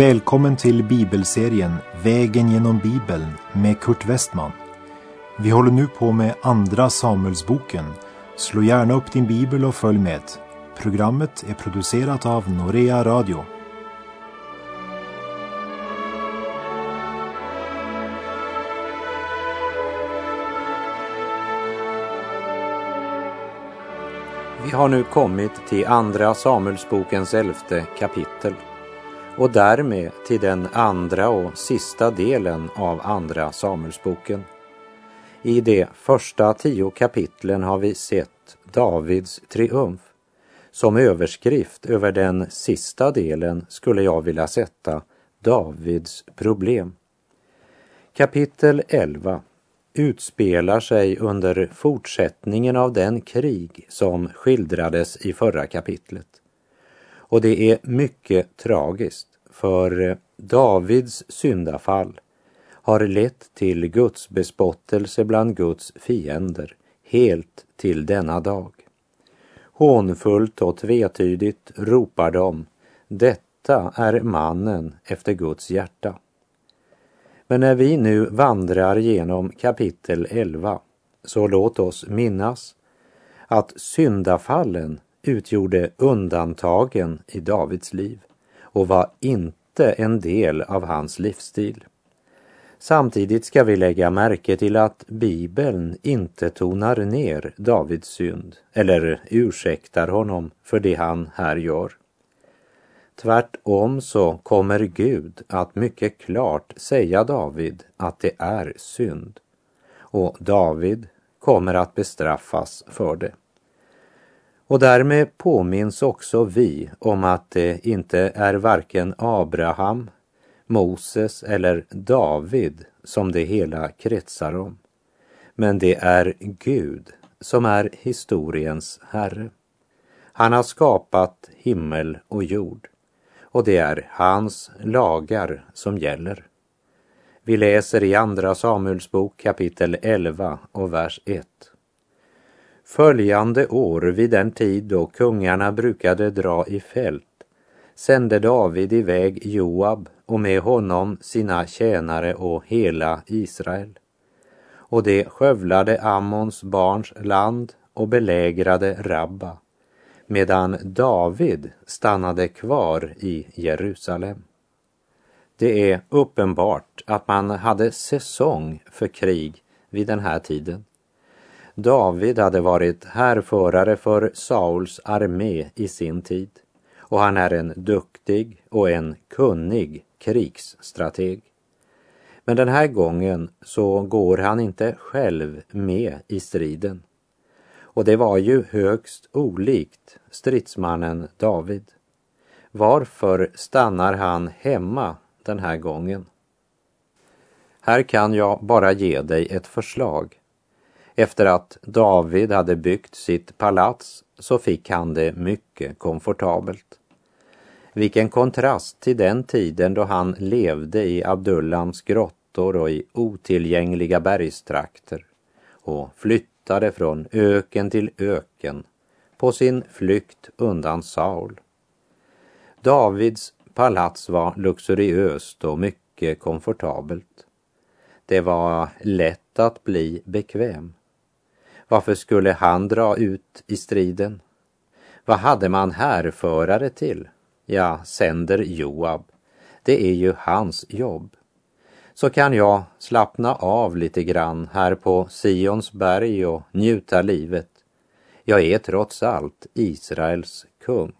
Välkommen till bibelserien Vägen genom Bibeln med Kurt Westman. Vi håller nu på med Andra Samuelsboken. Slå gärna upp din bibel och följ med. Programmet är producerat av Norea Radio. Vi har nu kommit till Andra Samuelsbokens elfte kapitel och därmed till den andra och sista delen av Andra Samuelsboken. I de första tio kapitlen har vi sett Davids triumf. Som överskrift över den sista delen skulle jag vilja sätta Davids problem. Kapitel 11 utspelar sig under fortsättningen av den krig som skildrades i förra kapitlet. Och det är mycket tragiskt, för eh, Davids syndafall har lett till Guds bespottelse bland Guds fiender helt till denna dag. Hånfullt och tvetydigt ropar de, detta är mannen efter Guds hjärta. Men när vi nu vandrar genom kapitel 11 så låt oss minnas att syndafallen utgjorde undantagen i Davids liv och var inte en del av hans livsstil. Samtidigt ska vi lägga märke till att Bibeln inte tonar ner Davids synd eller ursäktar honom för det han här gör. Tvärtom så kommer Gud att mycket klart säga David att det är synd. Och David kommer att bestraffas för det. Och därmed påminns också vi om att det inte är varken Abraham, Moses eller David som det hela kretsar om. Men det är Gud som är historiens Herre. Han har skapat himmel och jord och det är hans lagar som gäller. Vi läser i Andra Samuelsbok kapitel 11 och vers 1. Följande år vid den tid då kungarna brukade dra i fält sände David iväg Joab och med honom sina tjänare och hela Israel. Och de skövlade Ammons barns land och belägrade Rabba medan David stannade kvar i Jerusalem. Det är uppenbart att man hade säsong för krig vid den här tiden. David hade varit härförare för Sauls armé i sin tid och han är en duktig och en kunnig krigsstrateg. Men den här gången så går han inte själv med i striden. Och det var ju högst olikt stridsmannen David. Varför stannar han hemma den här gången? Här kan jag bara ge dig ett förslag. Efter att David hade byggt sitt palats så fick han det mycket komfortabelt. Vilken kontrast till den tiden då han levde i Abdullams grottor och i otillgängliga bergstrakter och flyttade från öken till öken på sin flykt undan Saul. Davids palats var luxuriöst och mycket komfortabelt. Det var lätt att bli bekväm. Varför skulle han dra ut i striden? Vad hade man härförare till? Ja, sänder Joab. Det är ju hans jobb. Så kan jag slappna av lite grann här på Sions berg och njuta livet jag är trots allt Israels kung.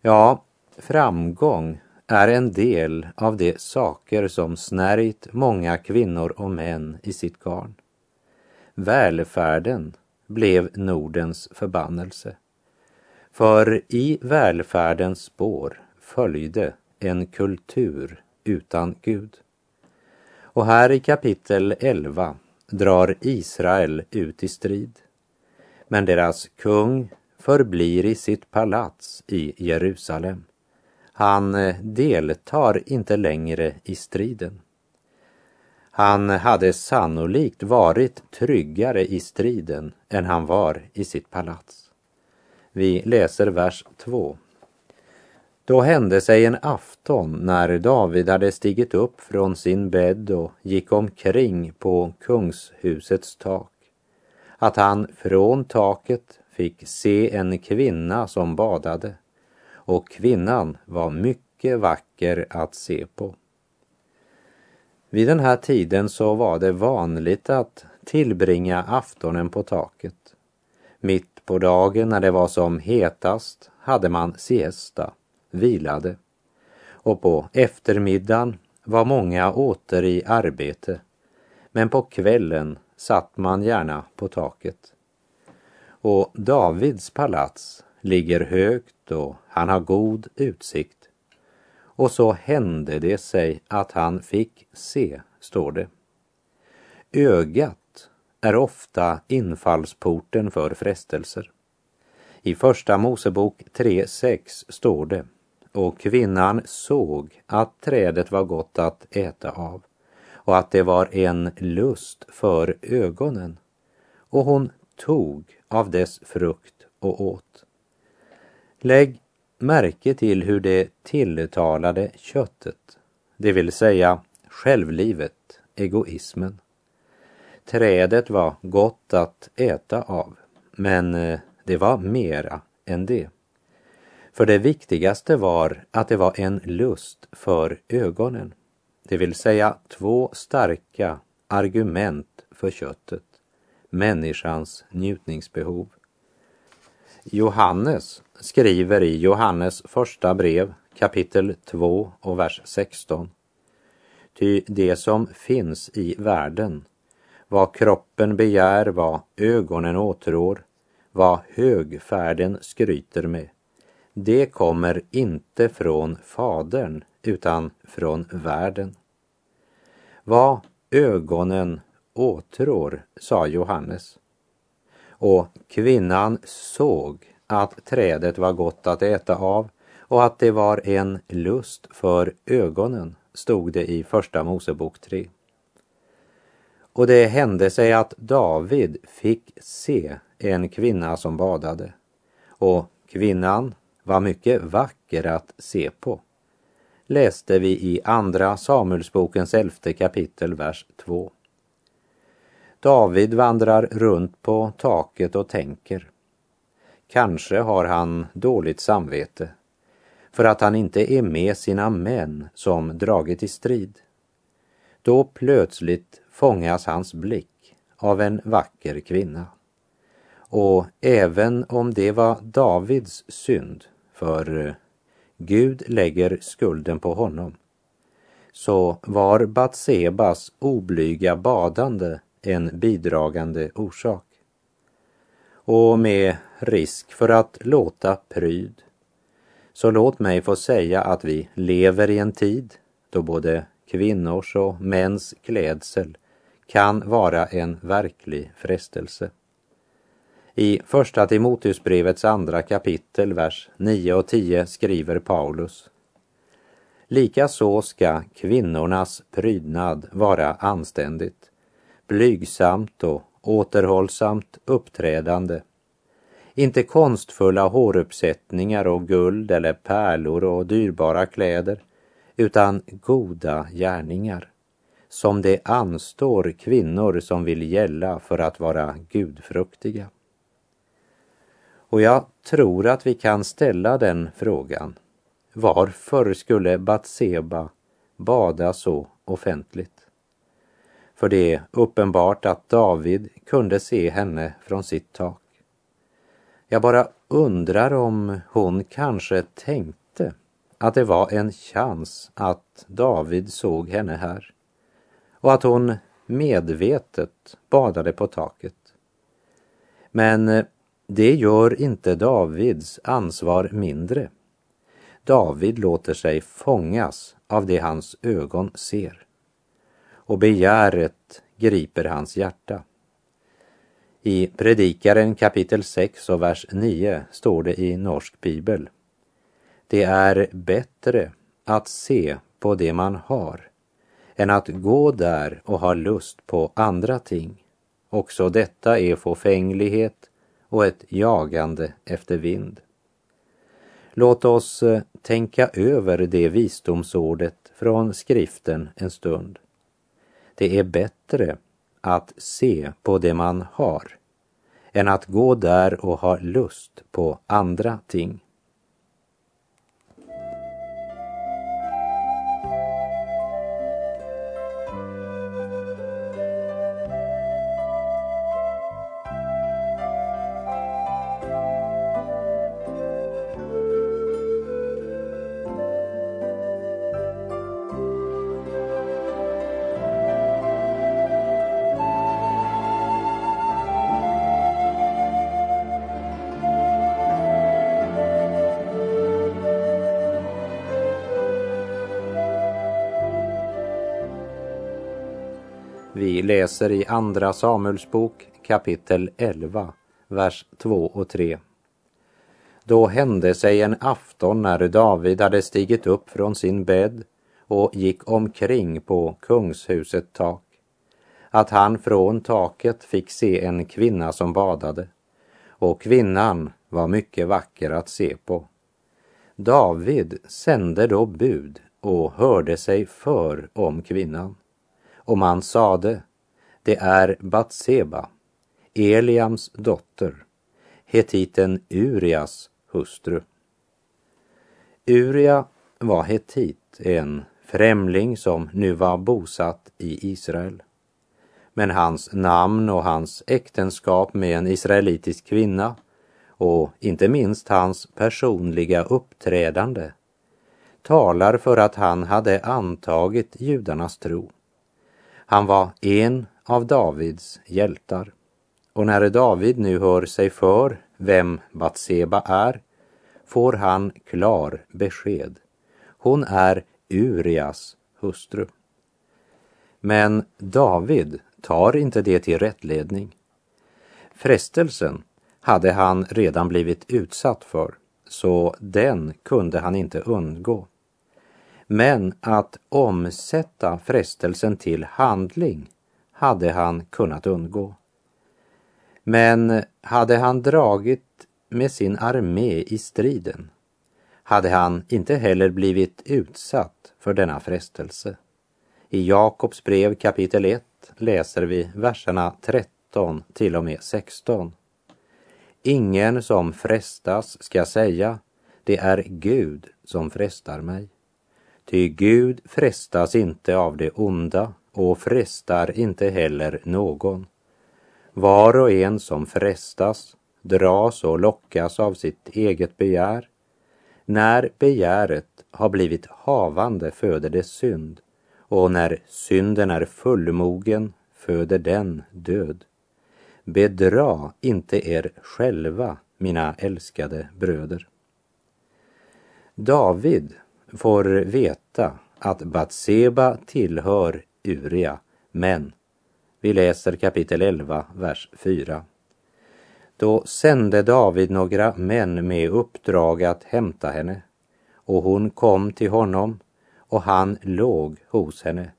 Ja, framgång är en del av de saker som snärjt många kvinnor och män i sitt garn. Välfärden blev Nordens förbannelse. För i välfärdens spår följde en kultur utan Gud. Och här i kapitel 11 drar Israel ut i strid men deras kung förblir i sitt palats i Jerusalem. Han eh, deltar inte längre i striden. Han hade sannolikt varit tryggare i striden än han var i sitt palats. Vi läser vers 2. Då hände sig en afton när David hade stigit upp från sin bädd och gick omkring på kungshusets tak, att han från taket fick se en kvinna som badade och kvinnan var mycket vacker att se på. Vid den här tiden så var det vanligt att tillbringa aftonen på taket. Mitt på dagen när det var som hetast hade man siesta, vilade. Och på eftermiddagen var många åter i arbete. Men på kvällen satt man gärna på taket. Och Davids palats ligger högt och han har god utsikt. Och så hände det sig att han fick se, står det. Ögat är ofta infallsporten för frestelser. I Första Mosebok 3.6 står det och kvinnan såg att trädet var gott att äta av och att det var en lust för ögonen och hon tog av dess frukt och åt. Lägg märke till hur det tilltalade köttet, det vill säga självlivet, egoismen. Trädet var gott att äta av, men eh, det var mera än det. För det viktigaste var att det var en lust för ögonen, det vill säga två starka argument för köttet, människans njutningsbehov. Johannes skriver i Johannes första brev kapitel 2 och vers 16. Ty det som finns i världen, vad kroppen begär, vad ögonen åtrår, vad högfärden skryter med, det kommer inte från Fadern utan från världen. Vad ögonen åtrår, sa Johannes. Och kvinnan såg att trädet var gott att äta av och att det var en lust för ögonen, stod det i Första Mosebok 3. Och det hände sig att David fick se en kvinna som badade och kvinnan var mycket vacker att se på. Läste vi i Andra Samuelsbokens elfte kapitel, vers 2. David vandrar runt på taket och tänker. Kanske har han dåligt samvete för att han inte är med sina män som dragit i strid. Då plötsligt fångas hans blick av en vacker kvinna. Och även om det var Davids synd, för eh, Gud lägger skulden på honom, så var Batsebas oblyga badande en bidragande orsak. Och med risk för att låta pryd, så låt mig få säga att vi lever i en tid då både kvinnors och mäns klädsel kan vara en verklig frestelse. I Första Timoteusbrevets andra kapitel, vers 9 och 10 skriver Paulus Likaså ska kvinnornas prydnad vara anständigt, blygsamt och återhållsamt uppträdande. Inte konstfulla håruppsättningar och guld eller pärlor och dyrbara kläder, utan goda gärningar, som det anstår kvinnor som vill gälla för att vara gudfruktiga. Och jag tror att vi kan ställa den frågan. Varför skulle Batseba bada så offentligt? För det är uppenbart att David kunde se henne från sitt tak. Jag bara undrar om hon kanske tänkte att det var en chans att David såg henne här och att hon medvetet badade på taket. Men eh, det gör inte Davids ansvar mindre. David låter sig fångas av det hans ögon ser och begäret griper hans hjärta. I Predikaren kapitel 6 och vers 9 står det i Norsk bibel. Det är bättre att se på det man har än att gå där och ha lust på andra ting. Också detta är fåfänglighet och ett jagande efter vind. Låt oss eh, tänka över det visdomsordet från skriften en stund. Det är bättre att se på det man har än att gå där och ha lust på andra ting. Vi läser i Andra Samuelsbok kapitel 11, vers 2 och 3. Då hände sig en afton när David hade stigit upp från sin bädd och gick omkring på kungshuset tak, att han från taket fick se en kvinna som badade, och kvinnan var mycket vacker att se på. David sände då bud och hörde sig för om kvinnan och man sade, det är Batseba, Eliams dotter, hetiten Urias hustru. Uria var hetit, en främling som nu var bosatt i Israel. Men hans namn och hans äktenskap med en israelitisk kvinna och inte minst hans personliga uppträdande talar för att han hade antagit judarnas tro. Han var en av Davids hjältar. Och när David nu hör sig för vem Batseba är får han klar besked. Hon är Urias hustru. Men David tar inte det till rättledning. Frestelsen hade han redan blivit utsatt för, så den kunde han inte undgå. Men att omsätta frestelsen till handling hade han kunnat undgå. Men hade han dragit med sin armé i striden hade han inte heller blivit utsatt för denna frestelse. I Jakobs brev kapitel 1 läser vi verserna 13 till och med 16. Ingen som frestas ska säga, det är Gud som frestar mig. Ty Gud frestas inte av det onda och frestar inte heller någon. Var och en som frestas dras och lockas av sitt eget begär. När begäret har blivit havande föder det synd och när synden är fullmogen föder den död. Bedra inte er själva, mina älskade bröder. David får veta att Batseba tillhör Uria, men vi läser kapitel 11, vers 4. Då sände David några män med uppdrag att hämta henne och hon kom till honom och han låg hos henne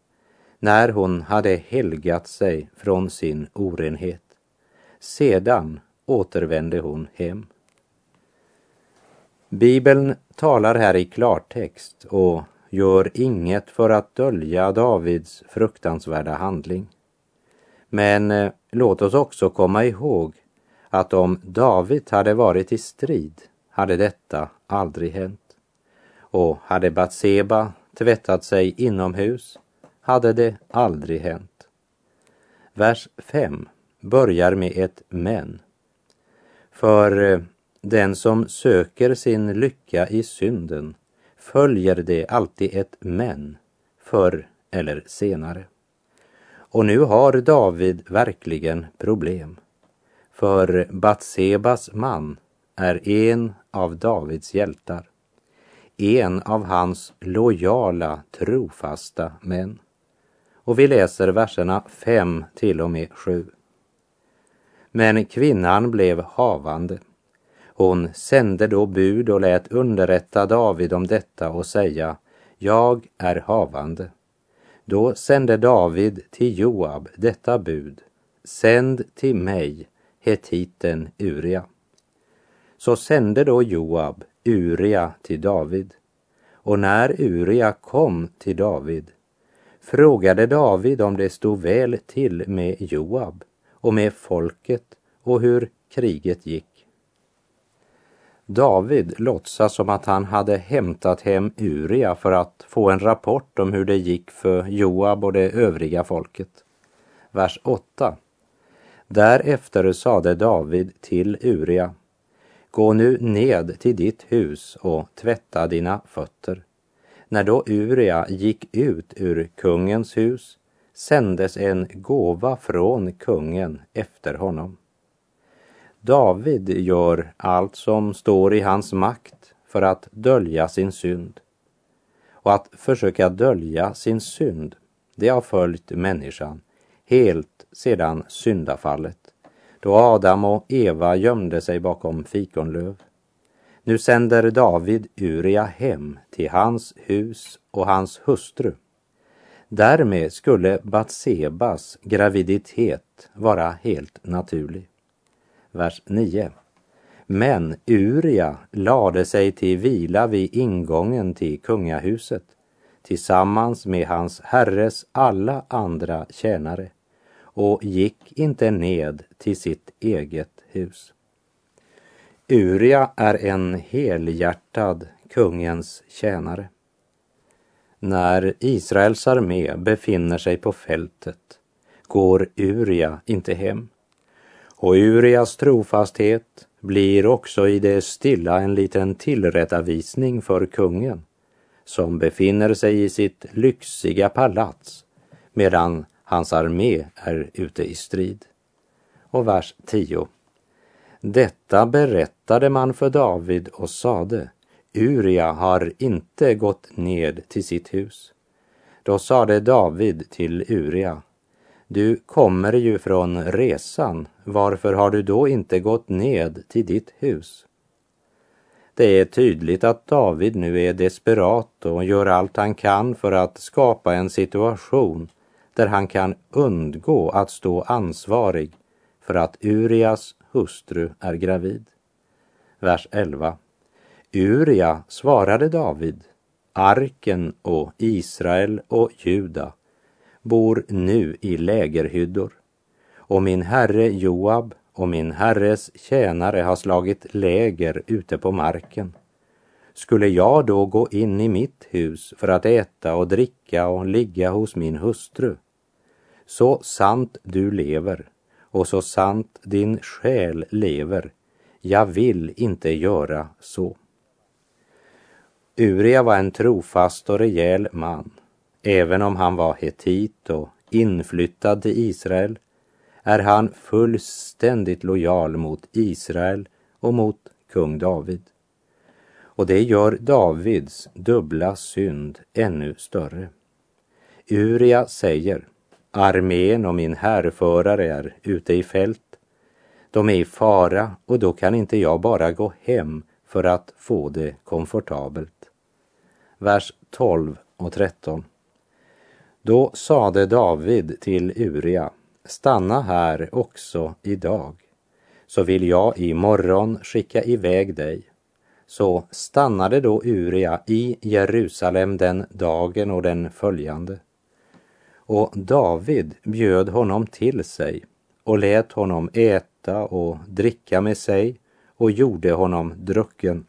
när hon hade helgat sig från sin orenhet. Sedan återvände hon hem. Bibeln talar här i klartext och gör inget för att dölja Davids fruktansvärda handling. Men eh, låt oss också komma ihåg att om David hade varit i strid hade detta aldrig hänt. Och hade Batseba tvättat sig inomhus hade det aldrig hänt. Vers 5 börjar med ett men. För eh, den som söker sin lycka i synden följer det alltid ett men, förr eller senare. Och nu har David verkligen problem. För Batsebas man är en av Davids hjältar. En av hans lojala, trofasta män. Och vi läser verserna 5 till och med 7. Men kvinnan blev havande hon sände då bud och lät underrätta David om detta och säga, jag är havande. Då sände David till Joab detta bud, sänd till mig hetiten Uria. Så sände då Joab Uria till David Och när Uria kom till David frågade David om det stod väl till med Joab och med folket och hur kriget gick. David låtsas som att han hade hämtat hem Uria för att få en rapport om hur det gick för Joab och det övriga folket. Vers 8. Därefter sade David till Uria, gå nu ned till ditt hus och tvätta dina fötter. När då Uria gick ut ur kungens hus sändes en gåva från kungen efter honom. David gör allt som står i hans makt för att dölja sin synd. Och att försöka dölja sin synd, det har följt människan helt sedan syndafallet, då Adam och Eva gömde sig bakom fikonlöv. Nu sänder David Uria hem till hans hus och hans hustru. Därmed skulle Batsebas graviditet vara helt naturlig vers 9. Men Uria lade sig till vila vid ingången till kungahuset tillsammans med hans herres alla andra tjänare och gick inte ned till sitt eget hus. Uria är en helhjärtad kungens tjänare. När Israels armé befinner sig på fältet går Uria inte hem och Urias trofasthet blir också i det stilla en liten tillrättavisning för kungen som befinner sig i sitt lyxiga palats medan hans armé är ute i strid. Och vers 10. Detta berättade man för David och sade, Uria har inte gått ned till sitt hus. Då sade David till Uria, du kommer ju från resan, varför har du då inte gått ned till ditt hus? Det är tydligt att David nu är desperat och gör allt han kan för att skapa en situation där han kan undgå att stå ansvarig för att Urias hustru är gravid. Vers 11. Uria svarade David, arken och Israel och Juda bor nu i lägerhyddor och min herre Joab och min herres tjänare har slagit läger ute på marken. Skulle jag då gå in i mitt hus för att äta och dricka och ligga hos min hustru? Så sant du lever och så sant din själ lever, jag vill inte göra så. Uria var en trofast och rejäl man Även om han var hetit och inflyttad till Israel är han fullständigt lojal mot Israel och mot kung David. Och det gör Davids dubbla synd ännu större. Uria säger, armén och min härförare är ute i fält. De är i fara och då kan inte jag bara gå hem för att få det komfortabelt. Vers 12 och 13. Då sade David till Uria, stanna här också idag, så vill jag i morgon skicka iväg dig. Så stannade då Uria i Jerusalem den dagen och den följande. Och David bjöd honom till sig och lät honom äta och dricka med sig och gjorde honom drucken.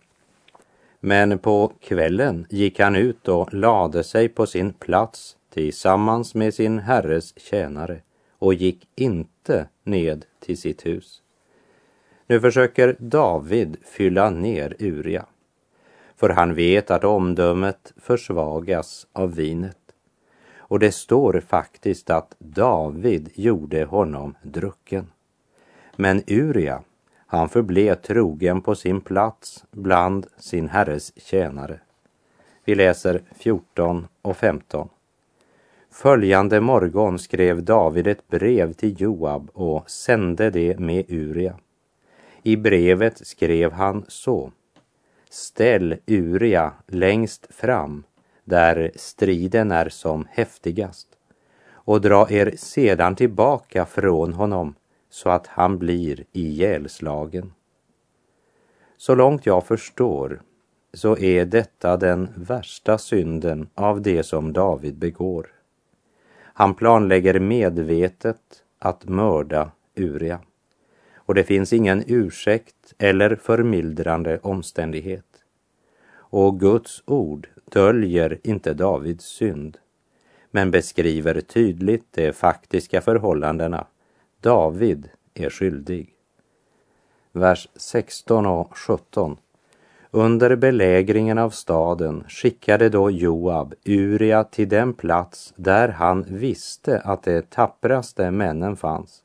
Men på kvällen gick han ut och lade sig på sin plats tillsammans med sin herres tjänare och gick inte ned till sitt hus. Nu försöker David fylla ner Uria, för han vet att omdömet försvagas av vinet. Och det står faktiskt att David gjorde honom drucken. Men Uria, han förblev trogen på sin plats bland sin herres tjänare. Vi läser 14 och 15. Följande morgon skrev David ett brev till Joab och sände det med Uria. I brevet skrev han så. Ställ Uria längst fram där striden är som häftigast och dra er sedan tillbaka från honom så att han blir ihjälslagen. Så långt jag förstår så är detta den värsta synden av det som David begår. Han planlägger medvetet att mörda Uria. Och det finns ingen ursäkt eller förmildrande omständighet. Och Guds ord döljer inte Davids synd, men beskriver tydligt de faktiska förhållandena. David är skyldig. Vers 16 och 17. Under belägringen av staden skickade då Joab Uria till den plats där han visste att de tappraste männen fanns.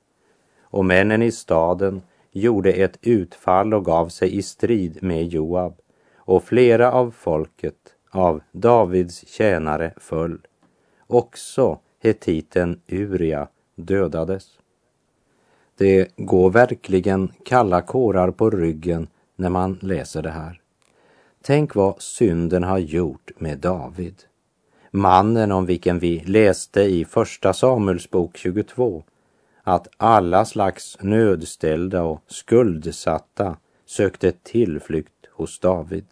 Och männen i staden gjorde ett utfall och gav sig i strid med Joab och flera av folket, av Davids tjänare, föll. Också hetiten Uria dödades. Det går verkligen kalla kårar på ryggen när man läser det här. Tänk vad synden har gjort med David. Mannen om vilken vi läste i Första Samuelsbok 22 att alla slags nödställda och skuldsatta sökte tillflykt hos David.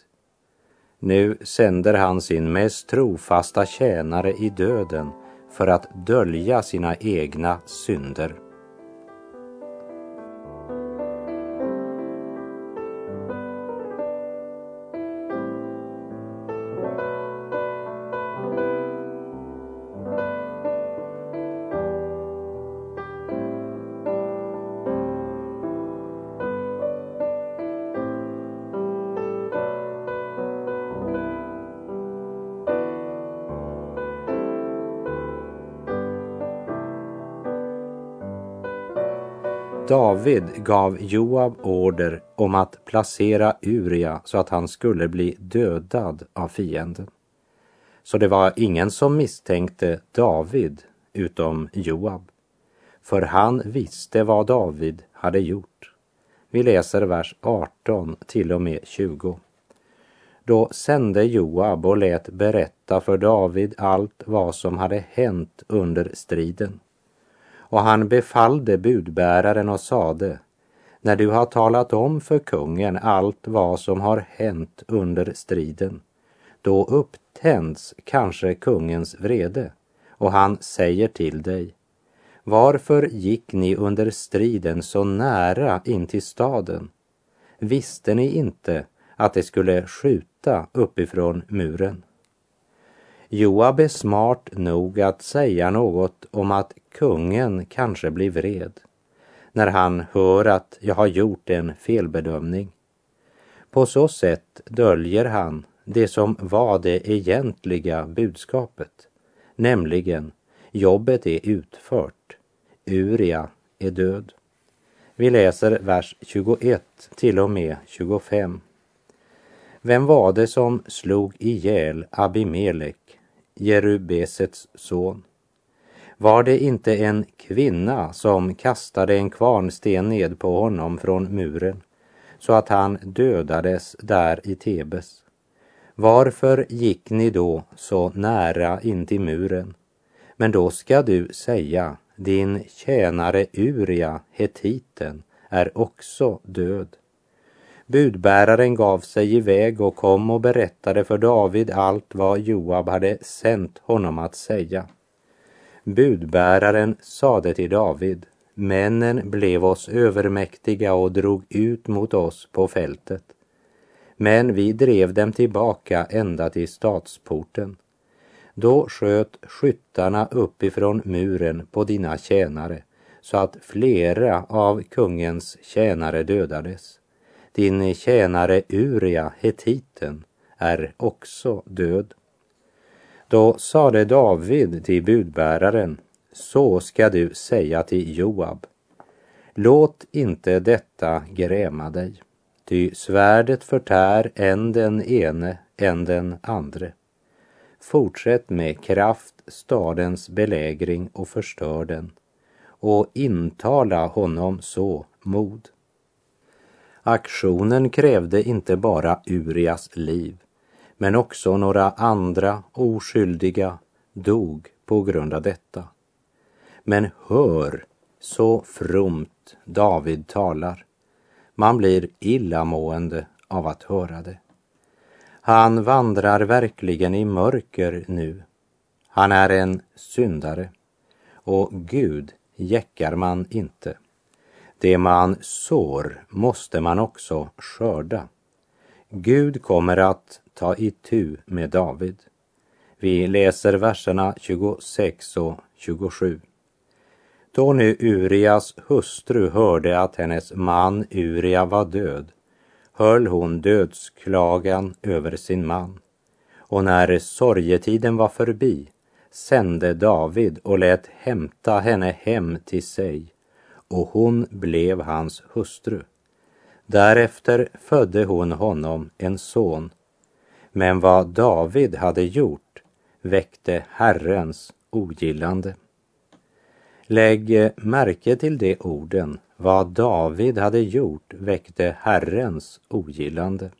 Nu sänder han sin mest trofasta tjänare i döden för att dölja sina egna synder. David gav Joab order om att placera Uria så att han skulle bli dödad av fienden. Så det var ingen som misstänkte David utom Joab. För han visste vad David hade gjort. Vi läser vers 18 till och med 20. Då sände Joab och lät berätta för David allt vad som hade hänt under striden och han befallde budbäraren och sade när du har talat om för kungen allt vad som har hänt under striden, då upptänds kanske kungens vrede och han säger till dig varför gick ni under striden så nära in till staden? Visste ni inte att det skulle skjuta uppifrån muren? Joab är smart nog att säga något om att kungen kanske blir vred när han hör att jag har gjort en felbedömning. På så sätt döljer han det som var det egentliga budskapet, nämligen jobbet är utfört, Uria är död. Vi läser vers 21 till och med 25. Vem var det som slog ihjäl Abimelek, Jerubesets son? Var det inte en kvinna som kastade en kvarnsten ned på honom från muren så att han dödades där i Tebes? Varför gick ni då så nära in till muren? Men då ska du säga, din tjänare Uria, hetiten, är också död. Budbäraren gav sig iväg och kom och berättade för David allt vad Joab hade sänt honom att säga. Budbäraren sade till David, männen blev oss övermäktiga och drog ut mot oss på fältet. Men vi drev dem tillbaka ända till stadsporten. Då sköt skyttarna uppifrån muren på dina tjänare så att flera av kungens tjänare dödades. Din tjänare Uria, hetiten, är också död. Då sade David till budbäraren, så ska du säga till Joab. Låt inte detta gräma dig, ty svärdet förtär än den ene, än den andre. Fortsätt med kraft stadens belägring och förstör den och intala honom så mod. Aktionen krävde inte bara Urias liv men också några andra oskyldiga dog på grund av detta. Men hör så fromt David talar. Man blir illamående av att höra det. Han vandrar verkligen i mörker nu. Han är en syndare. Och Gud jäckar man inte. Det man sår måste man också skörda. Gud kommer att ta itu med David. Vi läser verserna 26 och 27. Då nu Urias hustru hörde att hennes man Uria var död höll hon dödsklagan över sin man. Och när sorgetiden var förbi sände David och lät hämta henne hem till sig och hon blev hans hustru. Därefter födde hon honom en son. Men vad David hade gjort väckte Herrens ogillande. Lägg märke till de orden. Vad David hade gjort väckte Herrens ogillande.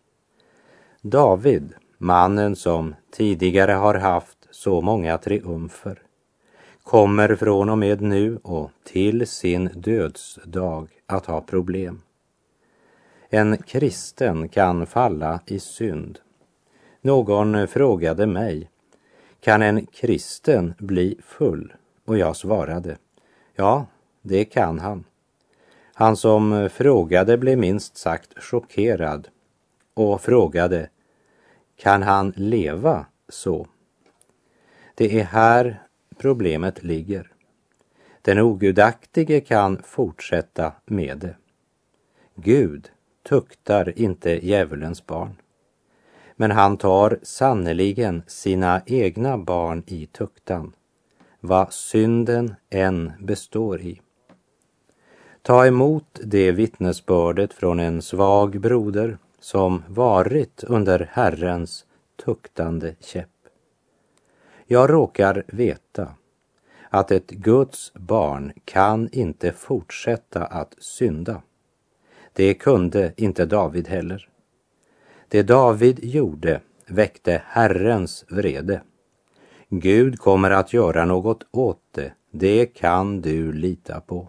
David, mannen som tidigare har haft så många triumfer, kommer från och med nu och till sin dödsdag att ha problem. En kristen kan falla i synd. Någon frågade mig, kan en kristen bli full? Och jag svarade, ja, det kan han. Han som frågade blev minst sagt chockerad och frågade, kan han leva så? Det är här problemet ligger. Den ogudaktige kan fortsätta med det. Gud tuktar inte djävulens barn. Men han tar sannerligen sina egna barn i tuktan, vad synden än består i. Ta emot det vittnesbördet från en svag broder som varit under Herrens tuktande käpp. Jag råkar veta att ett Guds barn kan inte fortsätta att synda. Det kunde inte David heller. Det David gjorde väckte Herrens vrede. Gud kommer att göra något åt det, det kan du lita på.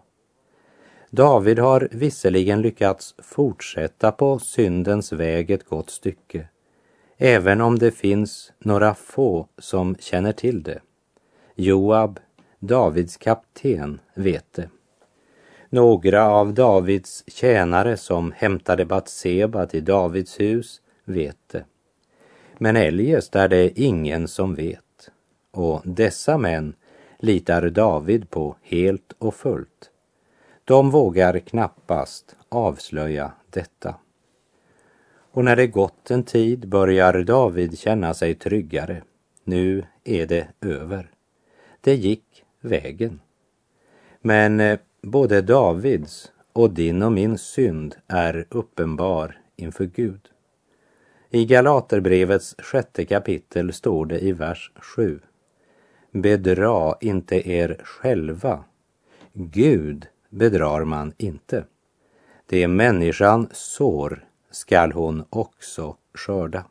David har visserligen lyckats fortsätta på syndens väg ett gott stycke, även om det finns några få som känner till det. Joab, Davids kapten, vet det. Några av Davids tjänare som hämtade Batseba till Davids hus vet det. Men eljest är det ingen som vet. Och dessa män litar David på helt och fullt. De vågar knappast avslöja detta. Och när det gått en tid börjar David känna sig tryggare. Nu är det över. Det gick vägen. Men eh, både Davids och din och min synd är uppenbar inför Gud. I Galaterbrevets sjätte kapitel står det i vers 7. Bedra inte er själva. Gud bedrar man inte. Det människan sår skall hon också skörda.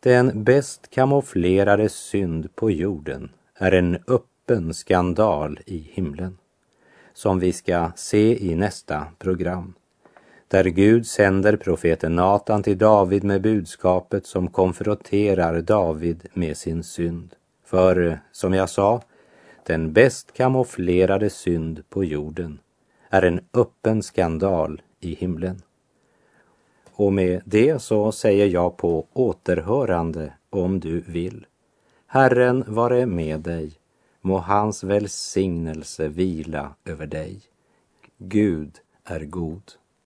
Den bäst kamouflerade synd på jorden är en öppen skandal i himlen som vi ska se i nästa program. Där Gud sänder profeten Natan till David med budskapet som konfronterar David med sin synd. För, som jag sa, den bäst kamouflerade synd på jorden är en öppen skandal i himlen. Och med det så säger jag på återhörande om du vill. Herren vare med dig Må hans välsignelse vila över dig. Gud är god.